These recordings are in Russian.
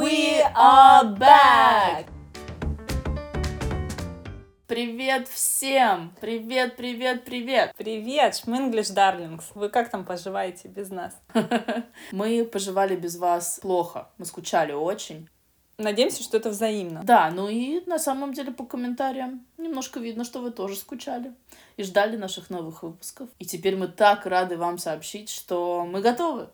We are back! Привет всем! Привет, привет, привет! Привет, Шминглиш Дарлингс! Вы как там поживаете без нас? Мы поживали без вас плохо. Мы скучали очень. Надеемся, что это взаимно. Да, ну и на самом деле по комментариям немножко видно, что вы тоже скучали и ждали наших новых выпусков. И теперь мы так рады вам сообщить, что мы готовы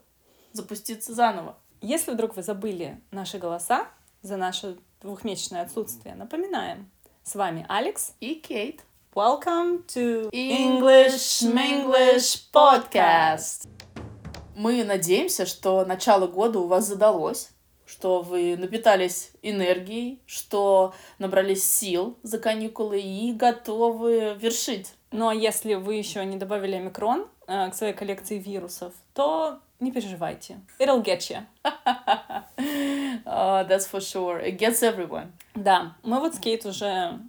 запуститься заново. Если вдруг вы забыли наши голоса за наше двухмесячное отсутствие, напоминаем. С вами Алекс и Кейт. Welcome to English Minglish Podcast. Мы надеемся, что начало года у вас задалось что вы напитались энергией, что набрались сил за каникулы и готовы вершить. Ну а если вы еще не добавили омикрон э, к своей коллекции вирусов, то не переживайте. It'll get you. uh, that's for sure. It gets everyone. Да, мы вот с Кейт уже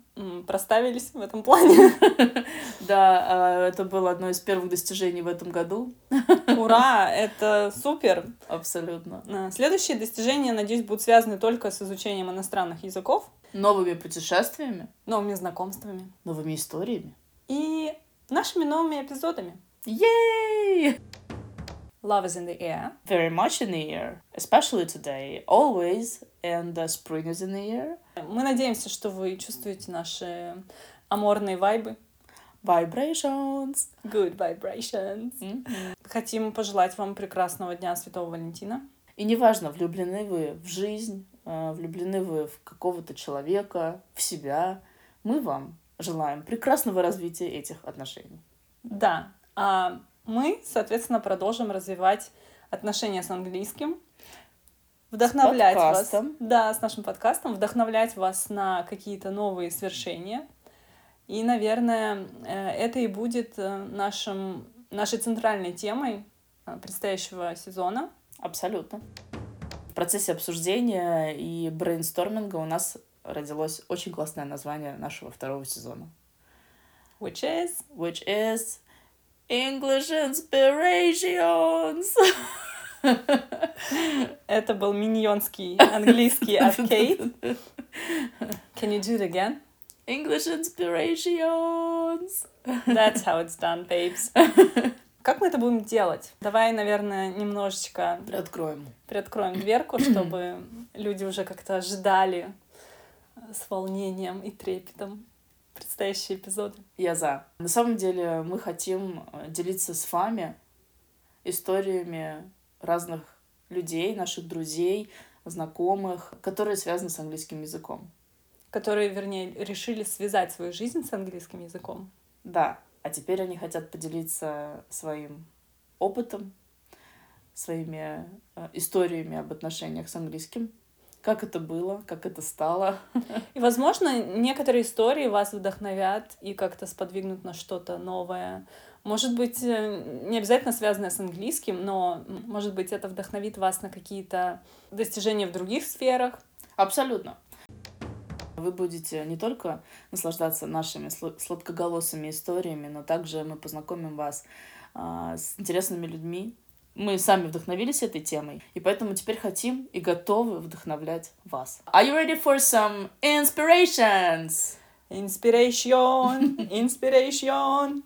проставились в этом плане. Да, а, это было одно из первых достижений в этом году. Ура, это супер. Абсолютно. А, следующие достижения, надеюсь, будут связаны только с изучением иностранных языков. Новыми путешествиями. Новыми знакомствами. Новыми историями. И нашими новыми эпизодами. Yay! Love is in the air. Very much in the air. Especially today. Always. And the spring is in the air. Мы надеемся, что вы чувствуете наши аморные вайбы. Vibrations. Good vibrations. Mm-hmm. Хотим пожелать вам прекрасного дня Святого Валентина. И неважно, влюблены вы в жизнь, э, влюблены вы в какого-то человека, в себя, мы вам желаем прекрасного развития этих отношений. Да. А мы, соответственно, продолжим развивать отношения с английским, вдохновлять с вас. Да, с нашим подкастом, вдохновлять вас на какие-то новые свершения. И, наверное, э, это и будет э, нашим, нашей центральной темой э, предстоящего сезона. Абсолютно. В процессе обсуждения и брейнсторминга у нас родилось очень классное название нашего второго сезона. Which is? Which is English Inspirations. Это был миньонский английский от Кейт. Can you do it again? English Inspirations. That's how it's done, babes. Как мы это будем делать? Давай, наверное, немножечко... Приоткроем. Приоткроем дверку, чтобы люди уже как-то ожидали с волнением и трепетом предстоящие эпизоды. Я за. На самом деле мы хотим э, делиться с вами историями разных людей, наших друзей, знакомых, которые связаны с английским языком. Которые, вернее, решили связать свою жизнь с английским языком. Да, а теперь они хотят поделиться своим опытом, своими э, историями об отношениях с английским как это было, как это стало. И, возможно, некоторые истории вас вдохновят и как-то сподвигнут на что-то новое. Может быть, э, не обязательно связанное с английским, но, может быть, это вдохновит вас на какие-то достижения в других сферах. Абсолютно. Вы будете не только наслаждаться нашими сладкоголосыми историями, но также мы познакомим вас а, с интересными людьми, мы сами вдохновились этой темой, и поэтому теперь хотим и готовы вдохновлять вас. Are you ready for some inspirations? Inspiration, inspiration.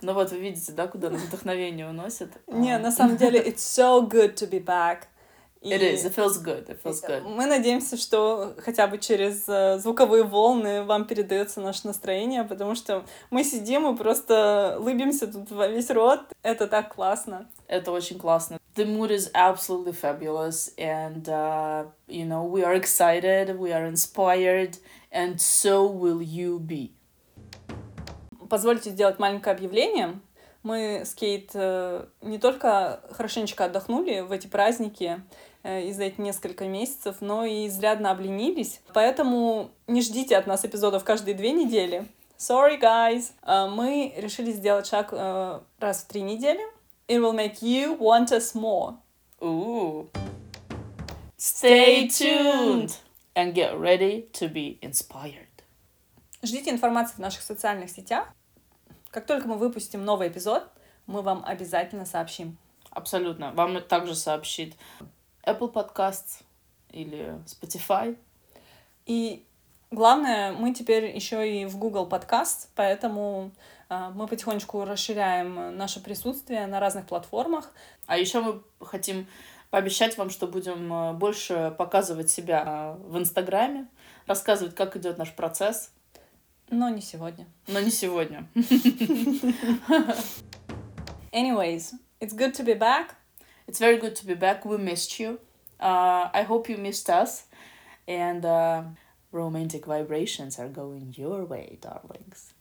Ну вот, вы видите, да, куда нас вдохновение уносит? Не, на самом деле, it's so good to be back. It is, it feels good, it feels good. Мы надеемся, что хотя бы через э, звуковые волны вам передается наше настроение, потому что мы сидим и просто лыбимся тут во весь рот. Это так классно. Это очень классно. The mood is absolutely fabulous, and uh, you know we are excited, we are inspired, and so will you be. Позвольте сделать маленькое объявление. Мы с Кейт э, не только хорошенечко отдохнули в эти праздники э, за эти несколько месяцев, но и изрядно обленились. Поэтому не ждите от нас эпизодов каждые две недели. Sorry, guys. Э, мы решили сделать шаг раз в три недели. It will make you want us more. Ooh. Stay tuned and get ready to be inspired. Ждите информации в наших социальных сетях. Как только мы выпустим новый эпизод, мы вам обязательно сообщим. Абсолютно. Вам также сообщит Apple Podcasts, или Spotify. И главное, мы теперь еще и в Google подкаст, поэтому э, мы потихонечку расширяем наше присутствие на разных платформах. А еще мы хотим пообещать вам, что будем э, больше показывать себя э, в Инстаграме, рассказывать, как идет наш процесс. Но не сегодня. Но не сегодня. Anyways, it's good to be back. It's very good to be back. We missed you. Uh, I hope you missed us. And uh, romantic vibrations are going your way, darlings.